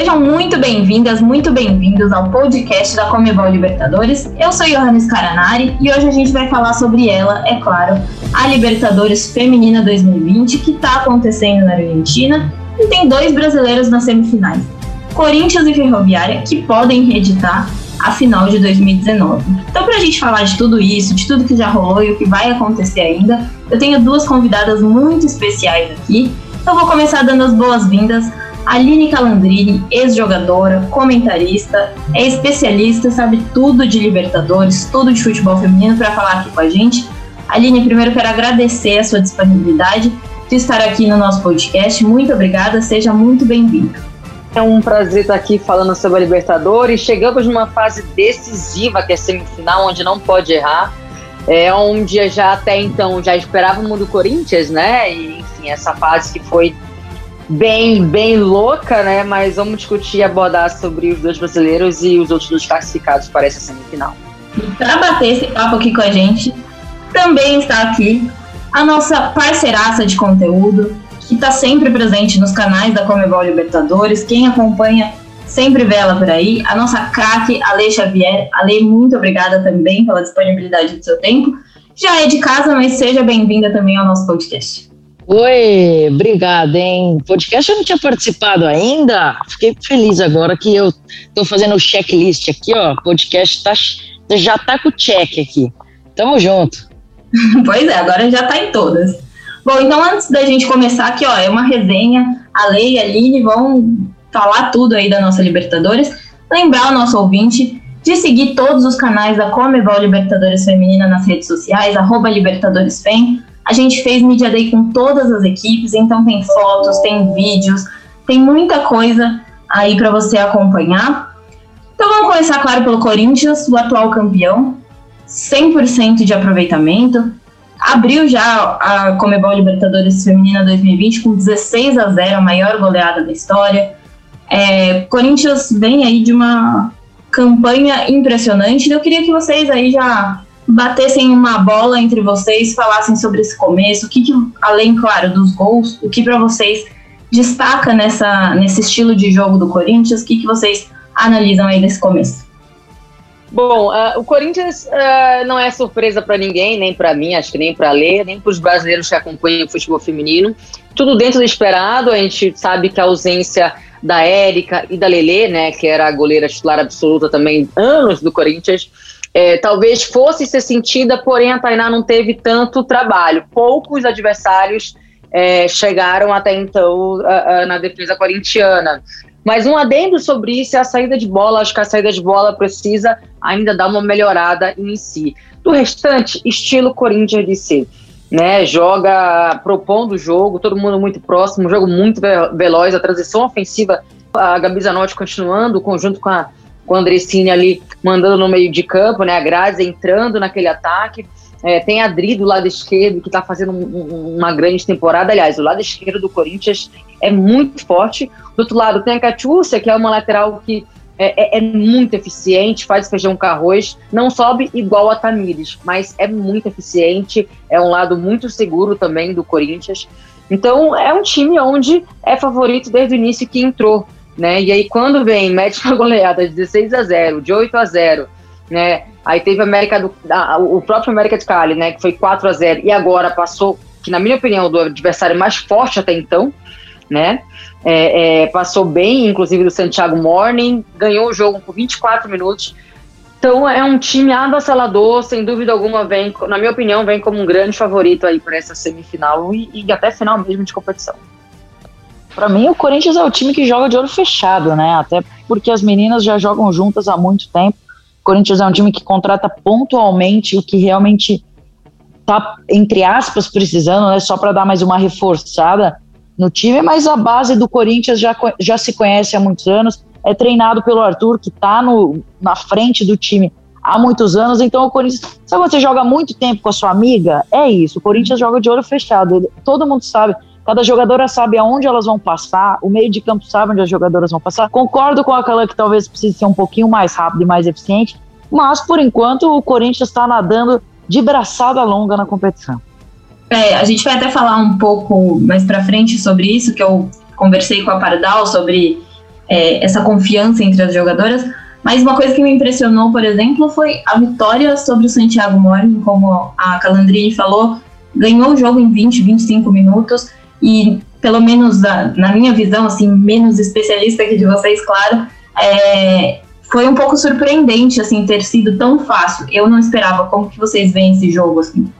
Sejam muito bem-vindas, muito bem-vindos ao podcast da Comebol Libertadores. Eu sou Johannes Caranari e hoje a gente vai falar sobre ela, é claro, a Libertadores Feminina 2020, que está acontecendo na Argentina e tem dois brasileiros nas semifinais, Corinthians e Ferroviária, que podem reeditar a final de 2019. Então, para a gente falar de tudo isso, de tudo que já rolou e o que vai acontecer ainda, eu tenho duas convidadas muito especiais aqui. Então, vou começar dando as boas-vindas Aline Calandrini, ex-jogadora, comentarista, é especialista, sabe tudo de Libertadores, tudo de futebol feminino para falar aqui com a gente. Aline, primeiro quero agradecer a sua disponibilidade de estar aqui no nosso podcast. Muito obrigada, seja muito bem-vinda. É um prazer estar aqui falando sobre a Libertadores. Chegamos numa fase decisiva, que é semifinal, onde não pode errar. É onde já até então já esperávamos do Corinthians, né? E enfim, essa fase que foi bem, bem louca, né? Mas vamos discutir e abordar sobre os dois brasileiros e os outros dois classificados para essa semifinal. Para bater esse papo aqui com a gente, também está aqui a nossa parceiraça de conteúdo, que está sempre presente nos canais da Comebol Libertadores. Quem acompanha sempre vê ela por aí. A nossa craque, Ale Xavier. Ale, muito obrigada também pela disponibilidade do seu tempo. Já é de casa, mas seja bem-vinda também ao nosso podcast. Oi, obrigada, hein? Podcast eu não tinha participado ainda. Fiquei feliz agora que eu tô fazendo o checklist aqui, ó. Podcast tá, já tá com o check aqui. Tamo junto. pois é, agora já tá em todas. Bom, então antes da gente começar aqui, ó, é uma resenha. A Lei e a Aline vão falar tudo aí da nossa Libertadores. Lembrar o nosso ouvinte de seguir todos os canais da Comebol Libertadores Feminina nas redes sociais, arroba Libertadores Fem a gente fez Media Day com todas as equipes, então tem fotos, tem vídeos, tem muita coisa aí para você acompanhar. Então vamos começar, claro, pelo Corinthians, o atual campeão, 100% de aproveitamento. Abriu já a Comebol Libertadores Feminina 2020 com 16 a 0, a maior goleada da história. É, Corinthians vem aí de uma campanha impressionante. Eu queria que vocês aí já batessem uma bola entre vocês, falassem sobre esse começo, o que, que além, claro, dos gols, o que para vocês destaca nessa, nesse estilo de jogo do Corinthians, o que, que vocês analisam aí desse começo? Bom, uh, o Corinthians uh, não é surpresa para ninguém, nem para mim, acho que nem para ler, nem para os brasileiros que acompanham o futebol feminino. Tudo dentro do esperado. A gente sabe que a ausência da Érica e da Lele, né, que era a goleira titular absoluta também anos do Corinthians, é, talvez fosse ser sentida, porém a Tainá não teve tanto trabalho. Poucos adversários é, chegaram até então a, a, na defesa corintiana. Mas um adendo sobre isso é a saída de bola. Acho que a saída de bola precisa ainda dar uma melhorada em si. Do restante, estilo Corinthians de ser. Né, joga propondo o jogo, todo mundo muito próximo, jogo muito veloz, a transição ofensiva, a Gabi Zanotti continuando, conjunto com a com a Andressini ali mandando no meio de campo, né? A Grazi entrando naquele ataque. É, tem a Adri do lado esquerdo, que está fazendo um, um, uma grande temporada. Aliás, o lado esquerdo do Corinthians é muito forte. Do outro lado, tem a Catiúcia, que é uma lateral que é, é, é, muito eficiente, faz feijão com arroz. Não sobe igual a Tamires, mas é muito eficiente. É um lado muito seguro também do Corinthians. Então, é um time onde é favorito desde o início que entrou né? E aí quando vem, mete uma goleada de 16 a 0, de 8 a 0, né? Aí teve América do, a, o próprio América de Cali, né, que foi 4 a 0 e agora passou, que na minha opinião do adversário mais forte até então, né? É, é, passou bem, inclusive do Santiago Morning, ganhou o jogo por 24 minutos. Então é um time avassalador, sem dúvida alguma, vem, na minha opinião, vem como um grande favorito aí para essa semifinal e, e até final mesmo de competição. Para mim, o Corinthians é o time que joga de olho fechado, né? Até porque as meninas já jogam juntas há muito tempo. O Corinthians é um time que contrata pontualmente o que realmente tá, entre aspas, precisando, né? Só para dar mais uma reforçada no time, mas a base do Corinthians já, já se conhece há muitos anos. É treinado pelo Arthur, que está na frente do time há muitos anos. Então, o Corinthians. Sabe quando você joga muito tempo com a sua amiga? É isso. O Corinthians joga de olho fechado. Todo mundo sabe Cada jogadora sabe aonde elas vão passar, o meio de campo sabe onde as jogadoras vão passar. Concordo com aquela que talvez precise ser um pouquinho mais rápido e mais eficiente, mas por enquanto o Corinthians está nadando de braçada longa na competição. É, a gente vai até falar um pouco mais para frente sobre isso, que eu conversei com a Pardal sobre é, essa confiança entre as jogadoras. Mas uma coisa que me impressionou, por exemplo, foi a vitória sobre o Santiago Morning, como a Calandrini falou, ganhou o jogo em 20, 25 minutos e pelo menos na, na minha visão, assim, menos especialista que de vocês, claro, é, foi um pouco surpreendente, assim, ter sido tão fácil. Eu não esperava. Como que vocês veem esse jogo, assim?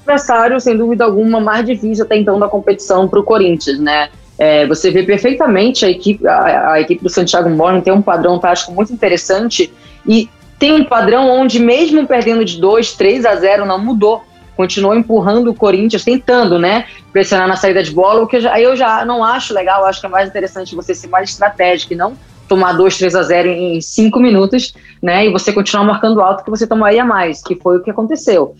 Adversário, sem dúvida alguma, mais difícil até então da competição para o Corinthians, né? É, você vê perfeitamente a equipe, a, a, equipe do Santiago Morning tem um padrão tático muito interessante e tem um padrão onde, mesmo perdendo de 2, 3 a 0, não mudou. Continuou empurrando o Corinthians, tentando, né? Pressionar na saída de bola, o que eu já, eu já não acho legal, acho que é mais interessante você ser mais estratégico e não tomar 2, 3 a 0 em 5 minutos, né? E você continuar marcando alto que você tomaria mais, que foi o que aconteceu.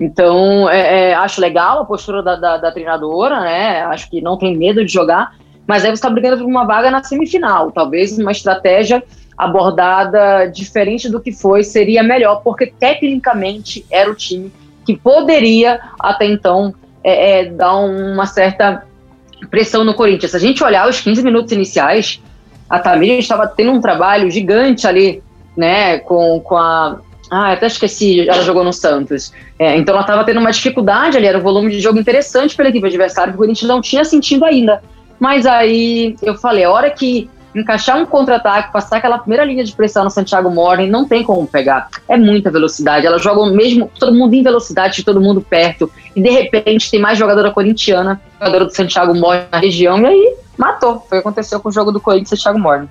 Então, é, é, acho legal a postura da, da, da, treinadora, né? Acho que não tem medo de jogar, mas aí você está brigando por uma vaga na semifinal. Talvez uma estratégia abordada diferente do que foi seria melhor, porque tecnicamente era o time que poderia até então é, é, dar uma certa pressão no Corinthians. Se a gente olhar os 15 minutos iniciais, a Tamires estava tendo um trabalho gigante ali, né, com, com a ah, até esqueci, ela jogou no Santos. É, então ela estava tendo uma dificuldade ali, era um volume de jogo interessante pela equipe adversária, que o Corinthians não tinha sentido ainda. Mas aí eu falei, a hora que encaixar um contra-ataque, passar aquela primeira linha de pressão no Santiago Morning, não tem como pegar. É muita velocidade. Ela joga mesmo todo mundo em velocidade, todo mundo perto. E de repente tem mais jogadora corintiana, jogadora do Santiago Morning na região, e aí matou. Foi o que aconteceu com o jogo do Corinthians e Santiago Morning.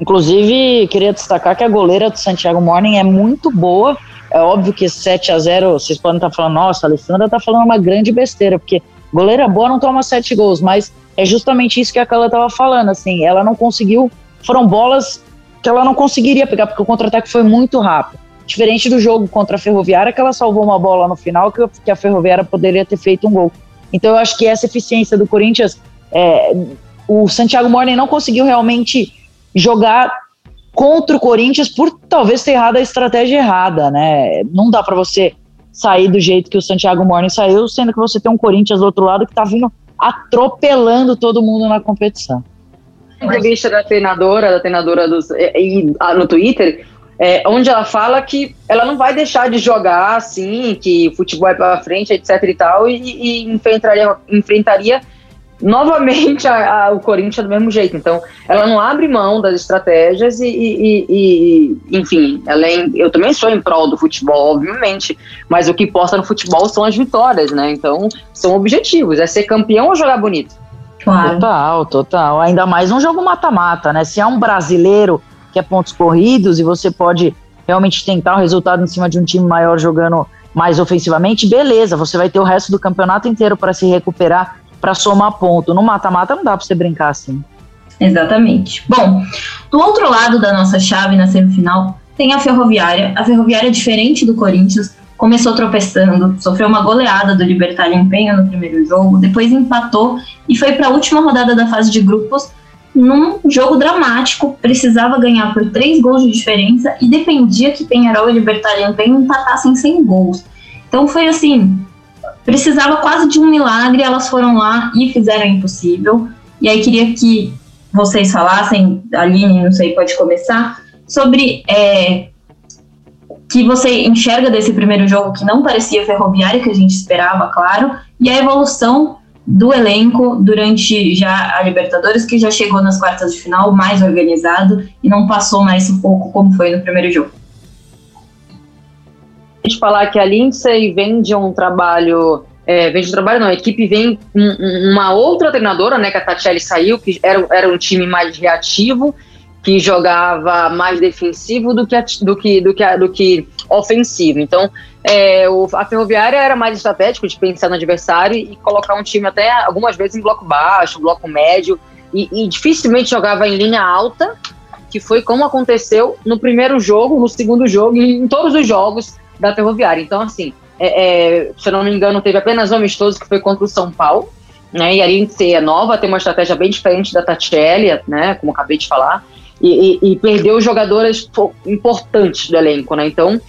Inclusive, queria destacar que a goleira do Santiago Morning é muito boa. É óbvio que 7 a 0 vocês podem estar falando, nossa, a Alessandra está falando uma grande besteira, porque goleira boa não toma 7 gols, mas é justamente isso que a Carla estava falando, assim, ela não conseguiu, foram bolas que ela não conseguiria pegar, porque o contra-ataque foi muito rápido. Diferente do jogo contra a Ferroviária, que ela salvou uma bola no final, que, a Ferroviária poderia ter feito um gol. Então eu acho que essa eficiência do Corinthians, é, o Santiago Morning não conseguiu realmente jogar contra o Corinthians por talvez ter errado a estratégia errada, né? Não dá para você sair do jeito que o Santiago Morning saiu, sendo que você tem um Corinthians do outro lado que tá vindo atropelando todo mundo na competição. Entrevista da treinadora, da treinadora dos, e, e, no Twitter, é, onde ela fala que ela não vai deixar de jogar assim, que futebol é para frente, etc e tal, e, e enfrentaria, enfrentaria novamente a, a, o Corinthians do mesmo jeito. Então, ela não abre mão das estratégias e, e, e, enfim, além, eu também sou em prol do futebol, obviamente, mas o que importa no futebol são as vitórias, né? Então, são objetivos, é ser campeão ou jogar bonito. Claro. Total, total. Ainda mais um jogo mata-mata, né? Se é um brasileiro que é pontos corridos e você pode realmente tentar o resultado em cima de um time maior jogando mais ofensivamente, beleza, você vai ter o resto do campeonato inteiro para se recuperar para somar ponto. No mata-mata não dá para você brincar assim. Exatamente. Bom, do outro lado da nossa chave na semifinal tem a Ferroviária. A Ferroviária, diferente do Corinthians, começou tropeçando, sofreu uma goleada do Libertário Empenho no primeiro jogo, depois empatou e foi para a última rodada da fase de grupos num jogo dramático, precisava ganhar por três gols de diferença e dependia que Penharol e Libertário Empenho empatassem sem gols. Então foi assim, precisava quase de um milagre, elas foram lá e fizeram o impossível. E aí queria que vocês falassem, Aline, não sei, pode começar, sobre é, que você enxerga desse primeiro jogo que não parecia ferroviário, que a gente esperava, claro, e a evolução do elenco durante já a Libertadores, que já chegou nas quartas de final mais organizado e não passou mais sufoco como foi no primeiro jogo a gente falar que a Lindsay vem de um trabalho. É, vem de um trabalho, não, a equipe vem um, uma outra treinadora, né? Que a Tatiele saiu, que era, era um time mais reativo, que jogava mais defensivo do que, do que, do que, do que ofensivo. Então, é, o, a Ferroviária era mais estratégico de pensar no adversário e colocar um time até algumas vezes em bloco baixo, bloco médio, e, e dificilmente jogava em linha alta, que foi como aconteceu no primeiro jogo, no segundo jogo em todos os jogos da Ferroviária. Então, assim, é, é, se eu não me engano, teve apenas um amistoso que foi contra o São Paulo, né? E a Lindsay é nova, tem uma estratégia bem diferente da Tatiele, né? Como acabei de falar. E, e, e perdeu jogadoras importantes do elenco, né? Então,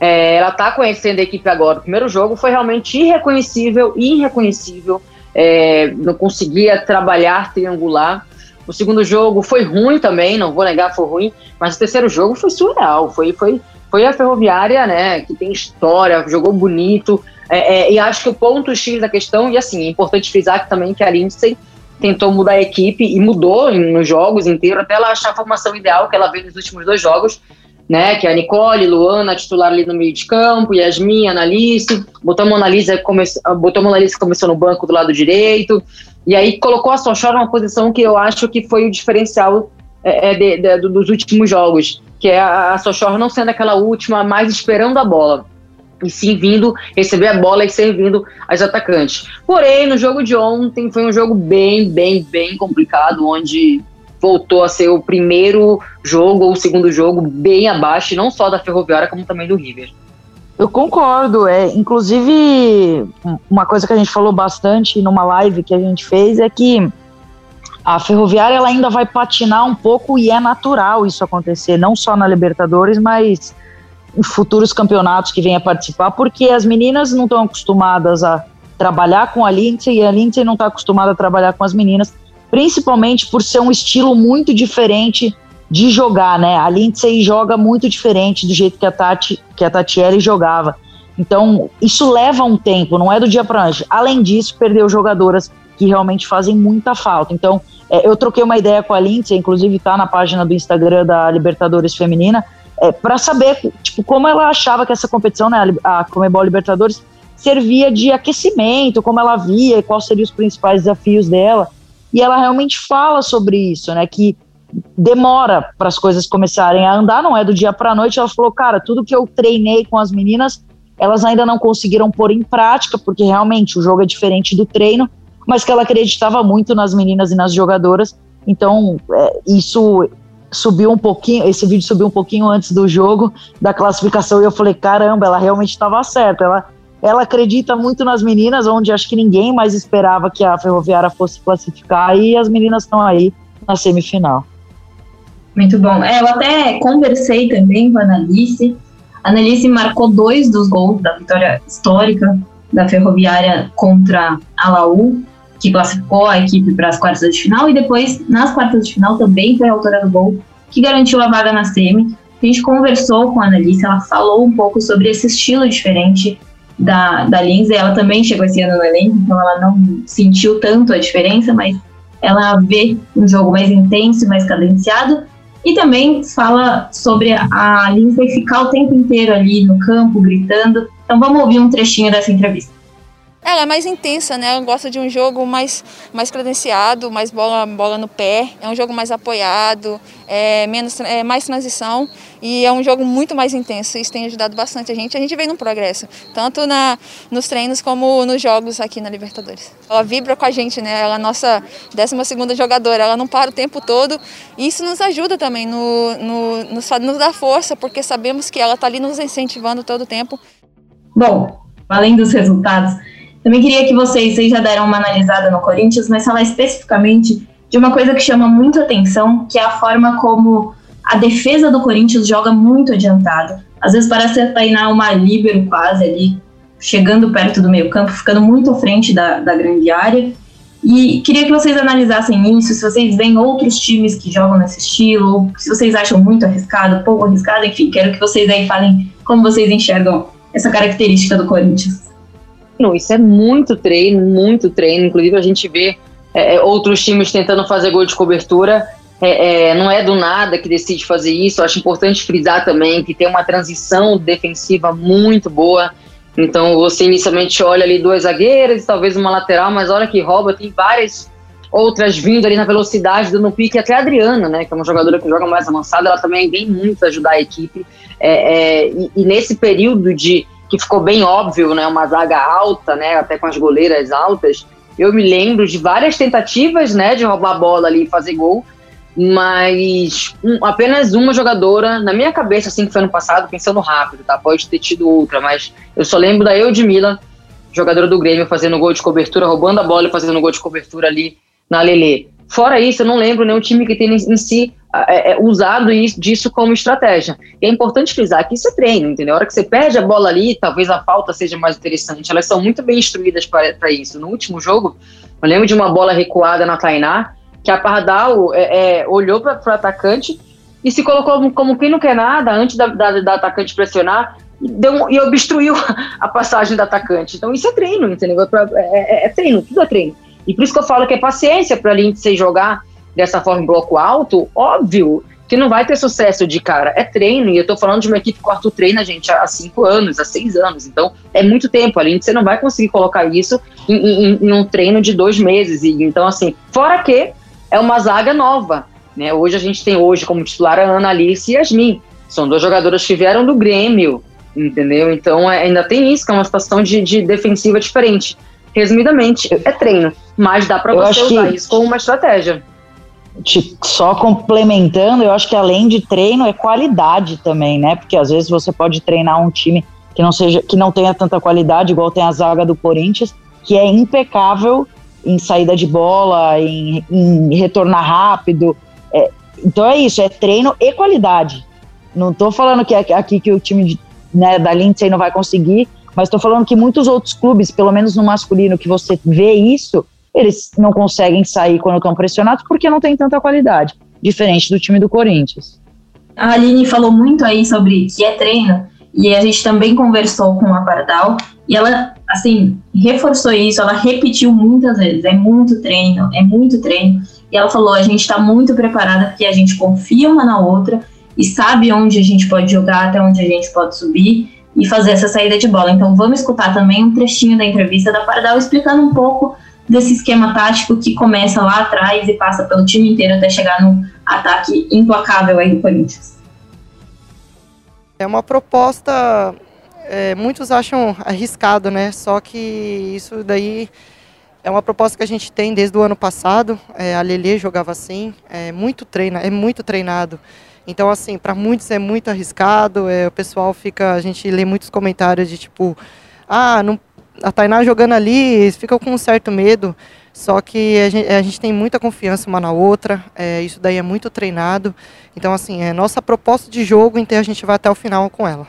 é, ela está conhecendo a equipe agora. O primeiro jogo foi realmente irreconhecível, irreconhecível. É, não conseguia trabalhar, triangular. O segundo jogo foi ruim também, não vou negar, foi ruim, mas o terceiro jogo foi surreal. Foi, foi, foi a Ferroviária, né, que tem história, jogou bonito. É, é, e acho que o ponto X da questão, e assim, é importante frisar também que a Lindsay tentou mudar a equipe e mudou nos jogos inteiros até ela achar a formação ideal que ela veio nos últimos dois jogos, né? Que é a Nicole, Luana, titular ali no meio de campo, Yasmin, Annalise, botou a Annalise, come, a Annalise começou no banco do lado direito, e aí colocou a Sochora numa posição que eu acho que foi o diferencial é, é de, de, dos últimos jogos, que é a, Sochora não sendo aquela última, mais esperando a bola e sim vindo receber a bola e servindo as atacantes. Porém, no jogo de ontem foi um jogo bem, bem, bem complicado, onde voltou a ser o primeiro jogo ou o segundo jogo bem abaixo, não só da Ferroviária, como também do River. Eu concordo, é, inclusive uma coisa que a gente falou bastante numa live que a gente fez é que a Ferroviária ela ainda vai patinar um pouco e é natural isso acontecer, não só na Libertadores, mas em futuros campeonatos que venha participar, porque as meninas não estão acostumadas a trabalhar com a Lindsay e a Lindsay não está acostumada a trabalhar com as meninas, principalmente por ser um estilo muito diferente de jogar, né? A Lindsay joga muito diferente do jeito que a Tati, que a Tatiele jogava. Então, isso leva um tempo, não é do dia para noite. Além disso, perdeu jogadoras que realmente fazem muita falta. Então, é, eu troquei uma ideia com a Lindsay, inclusive está na página do Instagram da Libertadores Feminina, é, para saber tipo, como ela achava que essa competição, né, a Comebol Libertadores, servia de aquecimento, como ela via quais seriam os principais desafios dela. E ela realmente fala sobre isso, né, que demora para as coisas começarem a andar, não é do dia para a noite. Ela falou, cara, tudo que eu treinei com as meninas, elas ainda não conseguiram pôr em prática, porque realmente o jogo é diferente do treino, mas que ela acreditava muito nas meninas e nas jogadoras. Então, é, isso subiu um pouquinho, esse vídeo subiu um pouquinho antes do jogo, da classificação, e eu falei, caramba, ela realmente estava certa. Ela, ela acredita muito nas meninas, onde acho que ninguém mais esperava que a Ferroviária fosse classificar, e as meninas estão aí na semifinal. Muito bom. É, eu até conversei também com a Analice. A Analice marcou dois dos gols da vitória histórica da Ferroviária contra a Laú que classificou a equipe para as quartas de final, e depois, nas quartas de final, também foi a autora do gol, que garantiu a vaga na semi. A gente conversou com a Annalise, ela falou um pouco sobre esse estilo diferente da, da Lindsay. Ela também chegou esse ano no elenco, então ela não sentiu tanto a diferença, mas ela vê um jogo mais intenso, mais cadenciado. E também fala sobre a Lindsay ficar o tempo inteiro ali no campo, gritando. Então vamos ouvir um trechinho dessa entrevista. Ela é mais intensa, né? Ela gosta de um jogo mais, mais credenciado, mais bola, bola no pé. É um jogo mais apoiado, é, menos, é mais transição e é um jogo muito mais intenso. Isso tem ajudado bastante a gente. A gente vem num progresso, tanto na, nos treinos como nos jogos aqui na Libertadores. Ela vibra com a gente, né? Ela é a nossa 12 segunda jogadora. Ela não para o tempo todo. E isso nos ajuda também, no, no, nos, nos dá força, porque sabemos que ela está ali nos incentivando todo o tempo. Bom, além dos resultados também queria que vocês, vocês já deram uma analisada no Corinthians, mas falar especificamente de uma coisa que chama muito atenção, que é a forma como a defesa do Corinthians joga muito adiantada. Às vezes parece Tainá uma líbero quase ali, chegando perto do meio campo, ficando muito à frente da, da grande área. E queria que vocês analisassem isso, se vocês veem outros times que jogam nesse estilo, se vocês acham muito arriscado, pouco arriscado, enfim, quero que vocês aí falem como vocês enxergam essa característica do Corinthians isso é muito treino, muito treino. Inclusive, a gente vê é, é, outros times tentando fazer gol de cobertura. É, é, não é do nada que decide fazer isso. Acho importante frisar também que tem uma transição defensiva muito boa. Então, você inicialmente olha ali duas zagueiras e talvez uma lateral, mas olha que rouba, tem várias outras vindo ali na velocidade, dando um pique. Até a Adriana, né, que é uma jogadora que joga mais avançada, ela também vem muito ajudar a equipe. É, é, e, e, nesse período de que ficou bem óbvio, né, uma zaga alta, né, até com as goleiras altas. Eu me lembro de várias tentativas, né, de roubar a bola ali e fazer gol, mas um, apenas uma jogadora, na minha cabeça, assim, que foi ano passado, pensando rápido, tá? Pode ter tido outra, mas eu só lembro da Eudmila, jogadora do Grêmio, fazendo gol de cobertura, roubando a bola e fazendo gol de cobertura ali na Lelê. Fora isso, eu não lembro nenhum time que tenha em si é, é, usado isso, disso como estratégia. E é importante frisar que isso é treino, entendeu? A hora que você perde a bola ali, talvez a falta seja mais interessante. Elas são muito bem instruídas para isso. No último jogo, eu lembro de uma bola recuada na Tainá, que a Pardal é, é, olhou para o atacante e se colocou como, como, quem não quer nada antes da, da, da atacante pressionar e, deu, e obstruiu a passagem do atacante. Então isso é treino, entendeu? É, é, é, treino, tudo é treino. E por isso que eu falo que é paciência para a Lindsay jogar dessa forma em bloco alto, óbvio que não vai ter sucesso de cara. É treino, e eu tô falando de uma equipe que o Arthur treina, gente, há cinco anos, há seis anos. Então, é muito tempo. ali você não vai conseguir colocar isso em, em, em um treino de dois meses. E, então, assim, fora que é uma zaga nova. Né? Hoje a gente tem hoje como titular a Ana Alice e Yasmin. São duas jogadoras que vieram do Grêmio, entendeu? Então é, ainda tem isso, que é uma situação de, de defensiva diferente. Resumidamente, é treino, mas dá para você usar que... isso como uma estratégia só complementando, eu acho que além de treino é qualidade também, né? Porque às vezes você pode treinar um time que não seja que não tenha tanta qualidade, igual tem a zaga do Corinthians, que é impecável em saída de bola, em, em retornar rápido. É, então é isso, é treino e qualidade. Não estou falando que aqui que o time de, né, da Lindsay não vai conseguir, mas estou falando que muitos outros clubes, pelo menos no masculino, que você vê isso, eles não conseguem sair quando estão pressionados porque não tem tanta qualidade, diferente do time do Corinthians. A Aline falou muito aí sobre que é treino, e a gente também conversou com a Pardal, e ela, assim, reforçou isso, ela repetiu muitas vezes, é muito treino, é muito treino, e ela falou, a gente está muito preparada porque a gente confia uma na outra e sabe onde a gente pode jogar, até onde a gente pode subir e fazer essa saída de bola. Então vamos escutar também um trechinho da entrevista da Pardal explicando um pouco desse esquema tático que começa lá atrás e passa pelo time inteiro até chegar no ataque implacável aí do Corinthians. É uma proposta, é, muitos acham arriscado, né? Só que isso daí é uma proposta que a gente tem desde o ano passado. É, a Lele jogava assim, é muito treina, é muito treinado. Então, assim, para muitos é muito arriscado. É, o pessoal fica, a gente lê muitos comentários de tipo, ah, não a Tainá jogando ali, fica com um certo medo, só que a gente, a gente tem muita confiança uma na outra, é, isso daí é muito treinado. Então, assim, é nossa proposta de jogo, então a gente vai até o final com ela.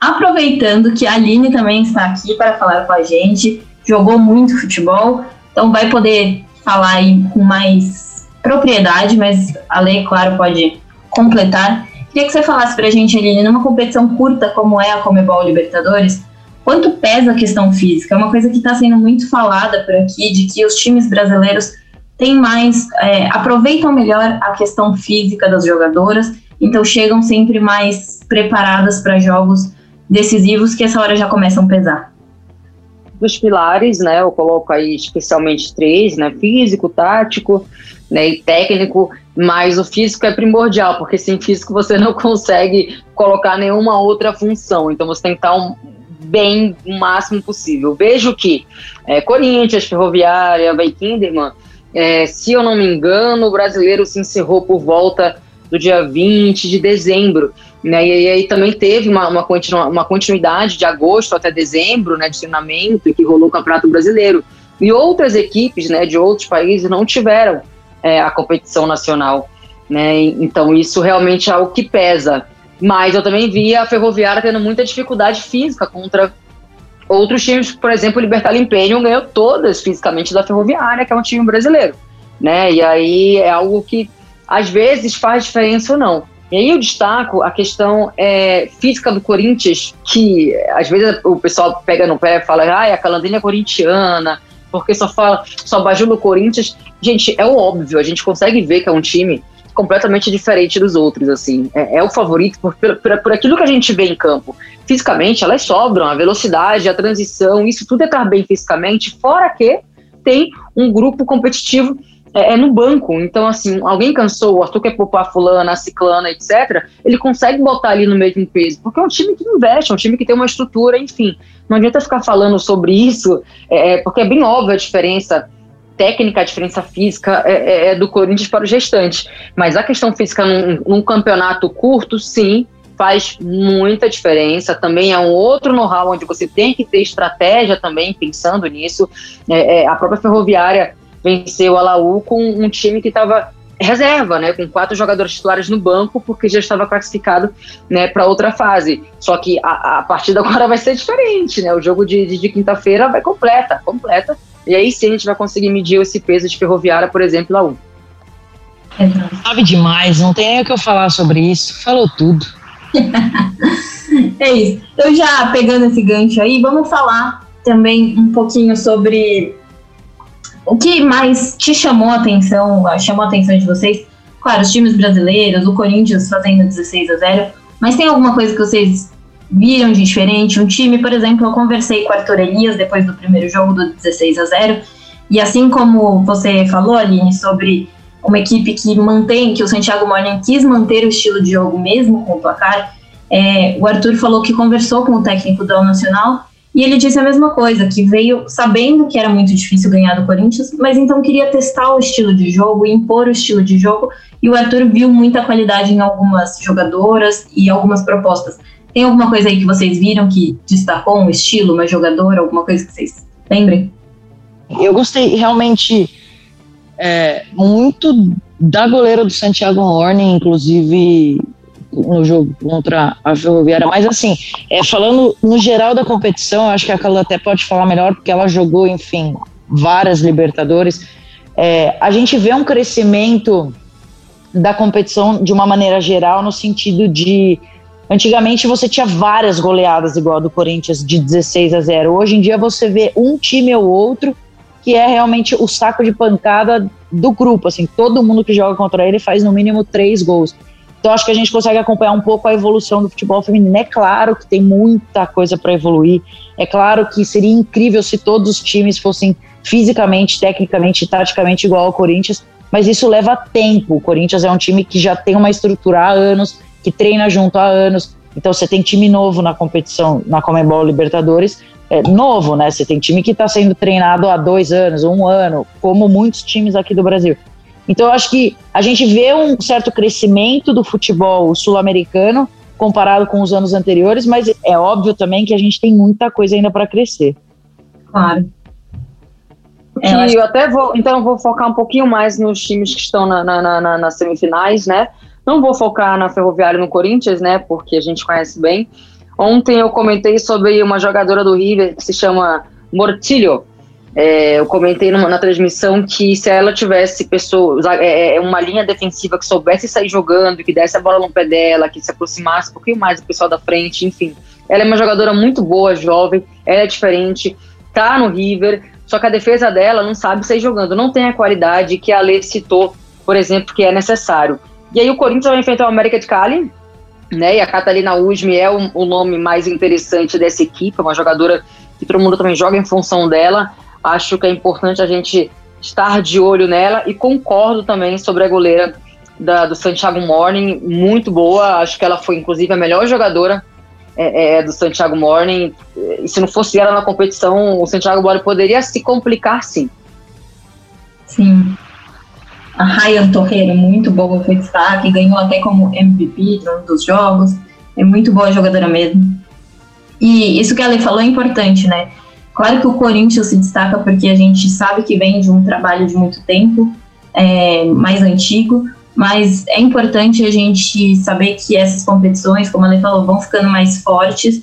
Aproveitando que a Aline também está aqui para falar com a gente, jogou muito futebol, então vai poder falar aí com mais propriedade, mas a lei, claro, pode completar. Queria que você falasse para a gente, Aline, numa competição curta como é a Comebol Libertadores, quanto pesa a questão física? É uma coisa que está sendo muito falada por aqui, de que os times brasileiros têm mais, é, aproveitam melhor a questão física das jogadoras, então chegam sempre mais preparadas para jogos decisivos que essa hora já começam a pesar. Dos pilares, né, eu coloco aí especialmente três, né, físico, tático, né, e técnico, mas o físico é primordial, porque sem físico você não consegue colocar nenhuma outra função, então você tem que estar um, bem o máximo possível. Vejo que é, Corinthians, Ferroviária, Vai Kinderman, é, se eu não me engano, o brasileiro se encerrou por volta do dia 20 de dezembro. Né, e, aí também teve uma, uma, continu, uma continuidade de agosto até dezembro né, de treinamento que rolou o Campeonato Brasileiro. E outras equipes né, de outros países não tiveram é, a competição nacional. Né, então isso realmente é algo que pesa. Mas eu também via a Ferroviária tendo muita dificuldade física contra outros times, por exemplo, o Libertar Imperium ganhou todas fisicamente da Ferroviária, que é um time brasileiro, né? E aí é algo que às vezes faz diferença ou não. E aí eu destaco a questão é, física do Corinthians, que às vezes o pessoal pega no pé e fala, ah, a calandrinha é corintiana, porque só fala, só bajula o Corinthians. Gente, é óbvio, a gente consegue ver que é um time completamente diferente dos outros, assim. É, é o favorito por, por, por, aquilo que a gente vê em campo. Fisicamente, elas sobram, a velocidade, a transição, isso tudo é estar bem fisicamente, fora que tem um grupo competitivo é, é, no banco. Então, assim, alguém cansou, o Arthur quer poupar fulana, ciclana, etc., ele consegue botar ali no mesmo peso, porque é um time que investe, é um time que tem uma estrutura, enfim. Não adianta ficar falando sobre isso, é, é porque é bem óbvia a diferença técnica, a diferença física é, é, é, do Corinthians para os restantes. Mas a questão física num, num campeonato curto, sim, faz muita diferença. Também é um outro know-how onde você tem que ter estratégia também pensando nisso. É, é, a própria Ferroviária venceu a Laú com um time que estava reserva, né, com quatro jogadores titulares no banco, porque já estava classificado, né, para outra fase. Só que a, a partida agora vai ser diferente, né? O jogo de, de, de quinta-feira vai completa, completa e aí sim a gente vai conseguir medir esse peso de ferroviária, por exemplo, 1. Sabe demais, não tem nem o que eu falar sobre isso. Falou tudo. é isso. Eu já pegando esse gancho aí, vamos falar também um pouquinho sobre o que mais te chamou a atenção, chamou a atenção de vocês. Claro, os times brasileiros, o Corinthians fazendo 16 a 0, mas tem alguma coisa que vocês viram de diferente? Um time, por exemplo, eu conversei com o Arthur Elias depois do primeiro jogo do 16 a 0, e assim como você falou, Aline, sobre uma equipe que mantém, que o Santiago Morning quis manter o estilo de jogo mesmo com o placar. É, o Arthur falou que conversou com o técnico do Nacional e ele disse a mesma coisa, que veio sabendo que era muito difícil ganhar do Corinthians, mas então queria testar o estilo de jogo, impor o estilo de jogo, e o Arthur viu muita qualidade em algumas jogadoras e algumas propostas. Tem alguma coisa aí que vocês viram que destacou um estilo, uma jogadora, alguma coisa que vocês lembrem? Eu gostei realmente é, muito da goleira do Santiago Horne, inclusive no jogo contra a Ferroviária. Mas assim, é, falando no geral da competição, acho que a Carla até pode falar melhor, porque ela jogou, enfim, várias Libertadores. É, a gente vê um crescimento da competição de uma maneira geral, no sentido de. Antigamente você tinha várias goleadas igual a do Corinthians de 16 a 0. Hoje em dia você vê um time ou outro que é realmente o saco de pancada do grupo. Assim, todo mundo que joga contra ele faz no mínimo três gols. Então acho que a gente consegue acompanhar um pouco a evolução do futebol feminino. É claro que tem muita coisa para evoluir. É claro que seria incrível se todos os times fossem fisicamente, tecnicamente taticamente igual ao Corinthians, mas isso leva tempo. O Corinthians é um time que já tem uma estrutura há anos, que treina junto há anos. Então você tem time novo na competição, na Comembol Libertadores, é, novo, né? Você tem time que está sendo treinado há dois anos, um ano, como muitos times aqui do Brasil. Então, eu acho que a gente vê um certo crescimento do futebol sul-americano comparado com os anos anteriores, mas é óbvio também que a gente tem muita coisa ainda para crescer. Claro. É, eu, acho... eu até vou, então, eu vou focar um pouquinho mais nos times que estão na, na, na, nas semifinais, né? Não vou focar na Ferroviária e no Corinthians, né? Porque a gente conhece bem. Ontem eu comentei sobre uma jogadora do River que se chama Mortilho. É, eu comentei numa, na transmissão que se ela tivesse pessoas, é, é, uma linha defensiva que soubesse sair jogando, que desse a bola no pé dela, que se aproximasse um pouquinho mais do pessoal da frente, enfim. Ela é uma jogadora muito boa, jovem, ela é diferente, tá no River, só que a defesa dela não sabe sair jogando, não tem a qualidade que a Lê citou, por exemplo, que é necessário. E aí o Corinthians vai enfrentar o América de Cali, né? E a Catalina Usme é o, o, nome mais interessante dessa equipe, uma jogadora que todo mundo também joga em função dela. Acho que é importante a gente estar de olho nela e concordo também sobre a goleira da, do Santiago Morning, muito boa. Acho que ela foi, inclusive, a melhor jogadora é, é, do Santiago Morning. E se não fosse ela na competição, o Santiago Morning poderia se complicar, sim. Sim. A Ryan Torreira, muito boa, foi destaque, ganhou até como MVP um dos jogos. É muito boa jogadora mesmo. E isso que ela falou é importante, né? Claro que o Corinthians se destaca porque a gente sabe que vem de um trabalho de muito tempo, é, mais antigo, mas é importante a gente saber que essas competições, como ela falou, vão ficando mais fortes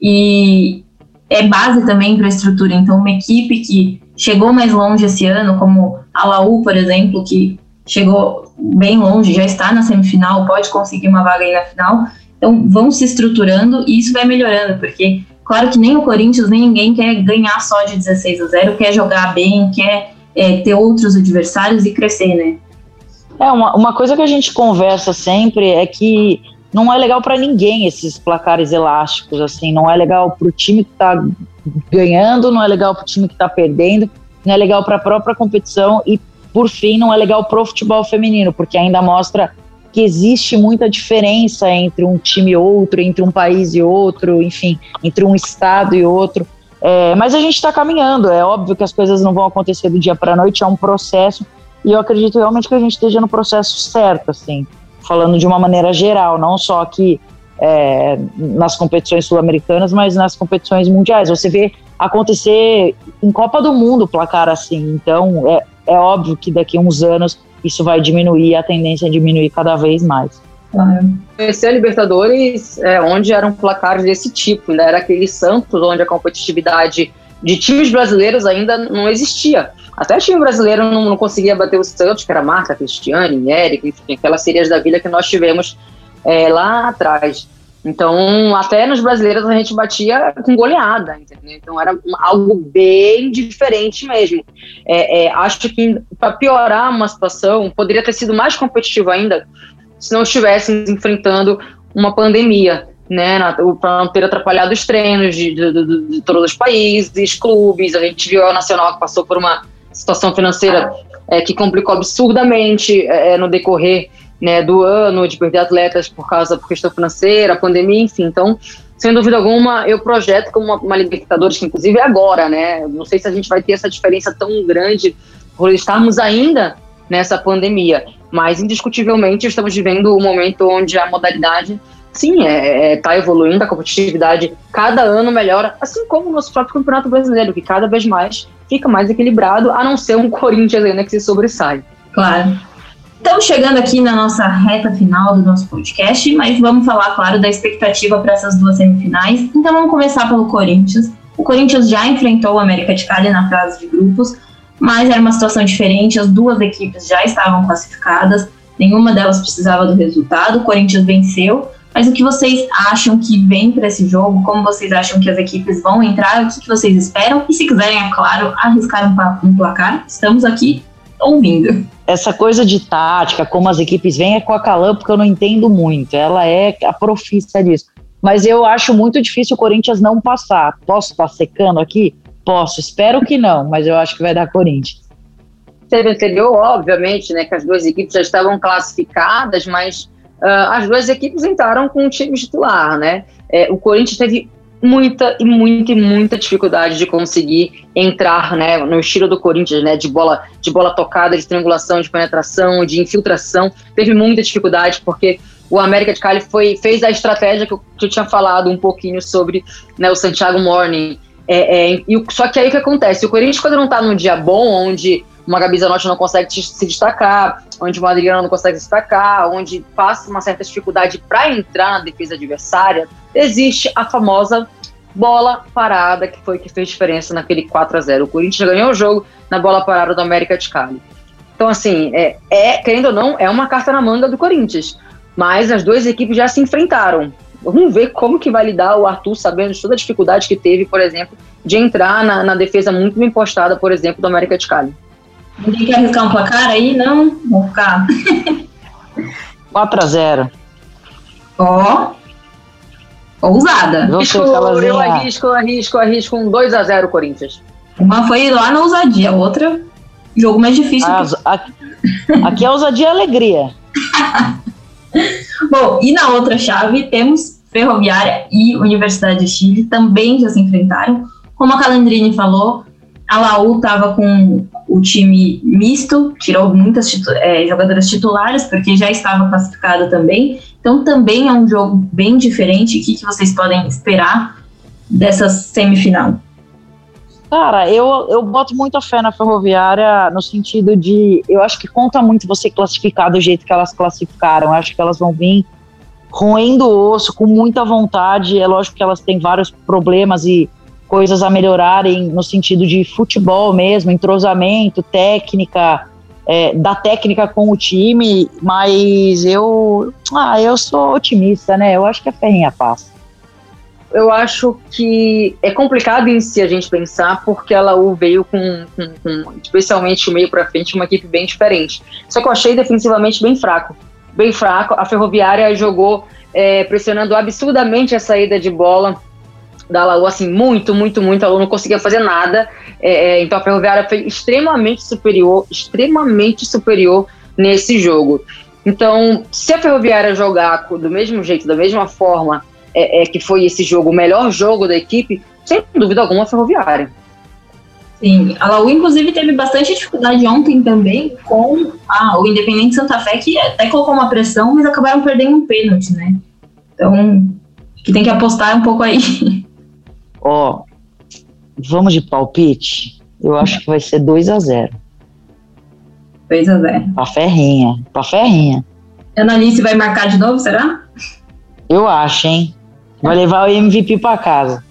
e é base também para a estrutura. Então, uma equipe que chegou mais longe esse ano, como a Laú, por exemplo, que chegou bem longe, já está na semifinal, pode conseguir uma vaga aí na final. Então, vão se estruturando e isso vai melhorando, porque, claro que nem o Corinthians, nem ninguém quer ganhar só de 16 a 0, quer jogar bem, quer é, ter outros adversários e crescer, né? É, uma, uma coisa que a gente conversa sempre é que não é legal para ninguém esses placares elásticos, assim, não é legal para o time que está ganhando, não é legal para o time que está perdendo, não é legal para a própria competição e, por fim, não é legal para o futebol feminino, porque ainda mostra que existe muita diferença entre um time e outro, entre um país e outro, enfim, entre um estado e outro. É, mas a gente está caminhando, é óbvio que as coisas não vão acontecer do dia para a noite, é um processo, e eu acredito realmente que a gente esteja no processo certo, assim falando de uma maneira geral, não só aqui é, nas competições sul-americanas, mas nas competições mundiais. Você vê acontecer em Copa do Mundo placar assim, então é, é óbvio que daqui a uns anos isso vai diminuir, a tendência é diminuir cada vez mais. Conhecer a Libertadores é, onde eram placares desse tipo, ainda era aquele Santos, onde a competitividade de times brasileiros ainda não existia. Até time brasileiro não, não conseguia bater o Santos, que era Marta, Cristiane, Érica, enfim, aquelas séries da vida que nós tivemos é, lá atrás. Então, até nos brasileiros a gente batia com goleada, entendeu? Então era algo bem diferente mesmo. É, é, acho que para piorar uma situação, poderia ter sido mais competitivo ainda se não estivéssemos enfrentando uma pandemia, né? Para não ter atrapalhado os treinos de, de, de, de, todos os países, clubes. A gente viu o Nacional que passou por uma situação financeira é, que complicou absurdamente é, no decorrer né, do ano, de perder atletas por causa da questão financeira, pandemia, enfim. Então, sem dúvida alguma, eu projeto como uma, uma Libertadores, que inclusive é agora, né? Não sei se a gente vai ter essa diferença tão grande por estarmos ainda nessa pandemia, mas indiscutivelmente estamos vivendo um momento onde a modalidade, sim, está é, é, tá evoluindo, a competitividade cada ano melhora, assim como o nosso próprio Campeonato Brasileiro, que cada vez mais fica mais equilibrado, a não ser um Corinthians ainda que se sobressai. Claro. Estamos chegando aqui na nossa reta final do nosso podcast, mas vamos falar, claro, da expectativa para essas duas semifinais. Então vamos começar pelo Corinthians. O Corinthians já enfrentou o América de Cali na fase de grupos, mas era uma situação diferente, as duas equipes já estavam classificadas, nenhuma delas precisava do resultado, o Corinthians venceu. Mas o que vocês acham que vem para esse jogo? Como vocês acham que as equipes vão entrar? O que, vocês esperam? E se quiserem, é claro, arriscar um placar, estamos aqui ouvindo essa coisa de tática, como as equipes vêm, é com a Calan, porque eu não entendo muito. Ela é a profissa disso. Mas eu acho muito difícil o Corinthians não passar. Posso estar secando aqui? Posso. Espero que não, mas eu acho que vai dar Corinthians. Teve anterior, obviamente, né, que as duas equipes já estavam classificadas, mas uh, as duas equipes entraram com o time titular, né? É, o Corinthians teve muita e muita e muita dificuldade de conseguir entrar, né, no estilo do Corinthians, né, de bola, de bola tocada, de triangulação, de penetração, de infiltração. Teve muita dificuldade porque o América de Cali foi, fez a estratégia que eu, que eu tinha falado um pouquinho sobre né, o Santiago Morning. É, é, e, só que aí o que acontece? O Corinthians, quando não está num dia bom, onde uma Gabi Zanotti não consegue se destacar, onde uma Adriana não consegue se destacar, onde passa uma certa dificuldade para entrar na defesa adversária, existe a famosa bola parada, que foi que fez diferença naquele 4 a 0 O Corinthians ganhou o jogo na bola parada do América de Cali. Então, assim, é, é, querendo ou não, é uma carta na manga do Corinthians. Mas as duas equipes já se enfrentaram. Vamos ver como que vai lidar o Arthur, sabendo de toda a dificuldade que teve, por exemplo, de entrar na, na defesa muito bem postada, por exemplo, do América de Cali. Ninguém quer arriscar um placar aí? Não? Vou ficar. 4 a 0 Ó. Ousada. Arrisco, eu arrisco, arrisco, arrisco um 2 a 0 Corinthians. Uma foi lá na ousadia, a outra, jogo mais difícil. Ah, que... aqui, aqui é ousadia e alegria. Bom, e na outra chave temos Ferroviária e Universidade de Chile, também já se enfrentaram. Como a Calandrini falou, a Laú estava com o time misto, tirou muitas titu é, jogadoras titulares, porque já estava classificada também. Então também é um jogo bem diferente. O que, que vocês podem esperar dessa semifinal? Cara, eu, eu boto muita fé na Ferroviária no sentido de. Eu acho que conta muito você classificar do jeito que elas classificaram. Eu acho que elas vão vir roendo o osso, com muita vontade. É lógico que elas têm vários problemas e coisas a melhorarem no sentido de futebol mesmo, entrosamento, técnica, é, da técnica com o time, mas eu, ah, eu sou otimista, né? Eu acho que a Ferrinha passa. Eu acho que é complicado em si a gente pensar, porque ela veio com, com, com especialmente o meio para frente, uma equipe bem diferente. Só que eu achei defensivamente bem fraco. Bem fraco. A Ferroviária jogou é, pressionando absurdamente a saída de bola da Lagoa, assim, muito, muito, muito. A Lagoa não conseguia fazer nada. É, é, então a Ferroviária foi extremamente superior, extremamente superior nesse jogo. Então, se a Ferroviária jogar do mesmo jeito, da mesma forma é, é, que foi esse jogo, o melhor jogo da equipe, sem dúvida alguma, a Ferroviária. Sim, a Laú, inclusive, teve bastante dificuldade ontem também com ah, o Independente Santa Fé, que até colocou uma pressão, mas acabaram perdendo um pênalti, né? Então, que tem que apostar um pouco aí. Ó, vamos de palpite? Eu acho que vai ser 2 a 0 2 a 0 Pra ferrinha, pra ferrinha. Analice vai marcar de novo, será? Eu acho, hein? Vai levar o MVP pra casa.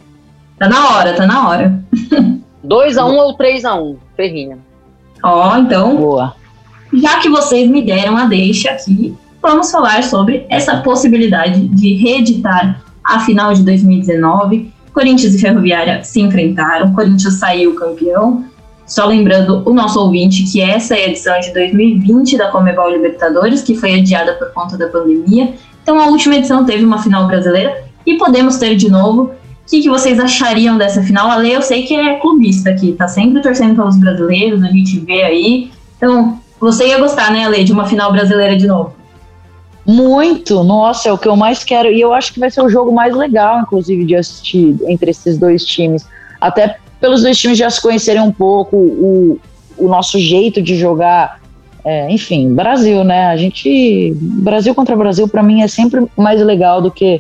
Tá na hora, tá na hora. 2 a 1 um ou 3 a 1 um, Ferrinha? Ó, oh, então, Boa. já que vocês me deram a deixa aqui, vamos falar sobre essa possibilidade de reeditar a final de 2019. Corinthians e Ferroviária se enfrentaram, Corinthians saiu campeão. Só lembrando o nosso ouvinte que essa é a edição de 2020 da Comebol Libertadores, que foi adiada por conta da pandemia. Então a última edição teve uma final brasileira e podemos ter de novo. O que, que vocês achariam dessa final? A Lei, eu sei que é clubista aqui, tá sempre torcendo pelos brasileiros, a gente vê aí. Então, você ia gostar, né, Ale, de uma final brasileira de novo? Muito, nossa, é o que eu mais quero. E eu acho que vai ser o jogo mais legal, inclusive, de assistir entre esses dois times. Até pelos dois times já se conhecerem um pouco, o, o nosso jeito de jogar. É, enfim, Brasil, né? A gente. Brasil contra Brasil, para mim, é sempre mais legal do que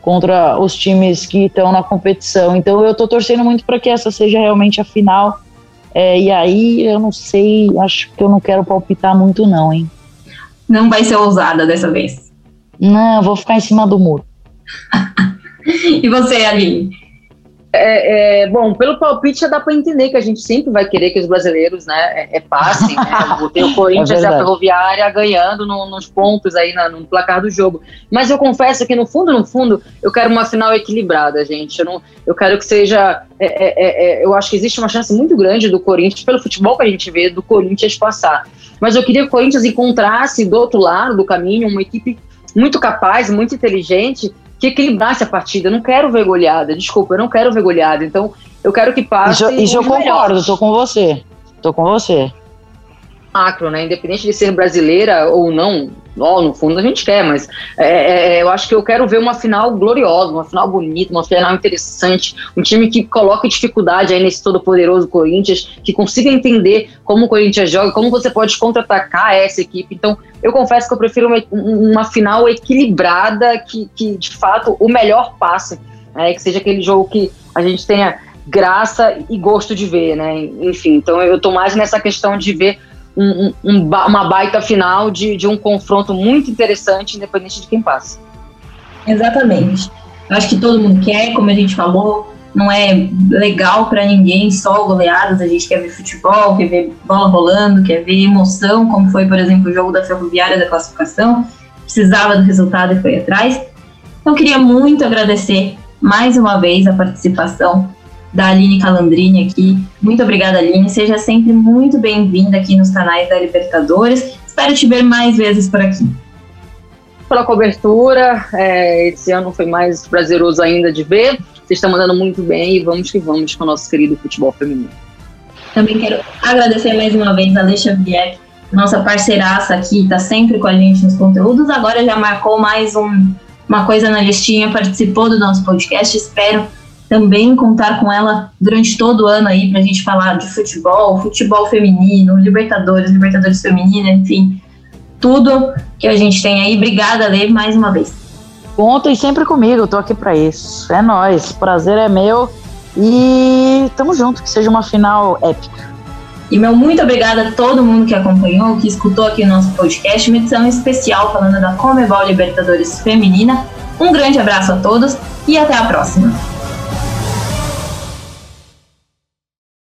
contra os times que estão na competição. Então eu tô torcendo muito para que essa seja realmente a final. É, e aí eu não sei, acho que eu não quero palpitar muito, não, hein? Não vai ser ousada dessa vez. Não, vou ficar em cima do muro. e você, Aline? É, é, bom, pelo palpite já dá para entender que a gente sempre vai querer que os brasileiros né, é, é passem. Né? Tem o Corinthians é e a Ferroviária ganhando no, nos pontos aí na, no placar do jogo. Mas eu confesso que no fundo, no fundo, eu quero uma final equilibrada, gente. Eu, não, eu quero que seja. É, é, eu acho que existe uma chance muito grande do Corinthians, pelo futebol que a gente vê, do Corinthians passar. Mas eu queria que o Corinthians encontrasse do outro lado do caminho uma equipe muito capaz, muito inteligente, que equilibrasse a partida. Eu não quero ver goleada, desculpa, eu não quero ver goleada. Então, eu quero que passe. Isso, isso eu concordo, estou com você. Estou com você macro, né? Independente de ser brasileira ou não, ó, no fundo a gente quer, mas é, é, é, eu acho que eu quero ver uma final gloriosa, uma final bonita, uma final interessante, um time que coloque dificuldade aí nesse todo poderoso Corinthians, que consiga entender como o Corinthians joga, como você pode contra-atacar essa equipe. Então, eu confesso que eu prefiro uma, uma final equilibrada, que, que de fato o melhor passe, né? que seja aquele jogo que a gente tenha graça e gosto de ver, né? Enfim, então eu tô mais nessa questão de ver um, um, uma baita final de, de um confronto muito interessante, independente de quem passa. Exatamente. Eu acho que todo mundo quer, como a gente falou, não é legal para ninguém só goleadas, a gente quer ver futebol, quer ver bola rolando, quer ver emoção, como foi, por exemplo, o jogo da Ferroviária da classificação, precisava do resultado e foi atrás. Então, queria muito agradecer mais uma vez a participação da Aline Calandrini aqui. Muito obrigada, Aline. Seja sempre muito bem-vinda aqui nos canais da Libertadores. Espero te ver mais vezes por aqui. Pela cobertura, é, esse ano foi mais prazeroso ainda de ver. Vocês estão mandando muito bem e vamos que vamos com o nosso querido futebol feminino. Também quero agradecer mais uma vez a Alexa Vieck, nossa parceiraça aqui, está sempre com a gente nos conteúdos. Agora já marcou mais um, uma coisa na listinha, participou do nosso podcast. Espero também contar com ela durante todo o ano aí para a gente falar de futebol, futebol feminino, Libertadores, Libertadores feminina, enfim, tudo que a gente tem aí. Obrigada, Lê, mais uma vez. Contem sempre comigo, eu tô aqui para isso. É nós, prazer é meu e tamo junto, que seja uma final épica. E meu muito obrigada a todo mundo que acompanhou, que escutou aqui o nosso podcast, uma edição especial falando da Comebol Libertadores Feminina. Um grande abraço a todos e até a próxima.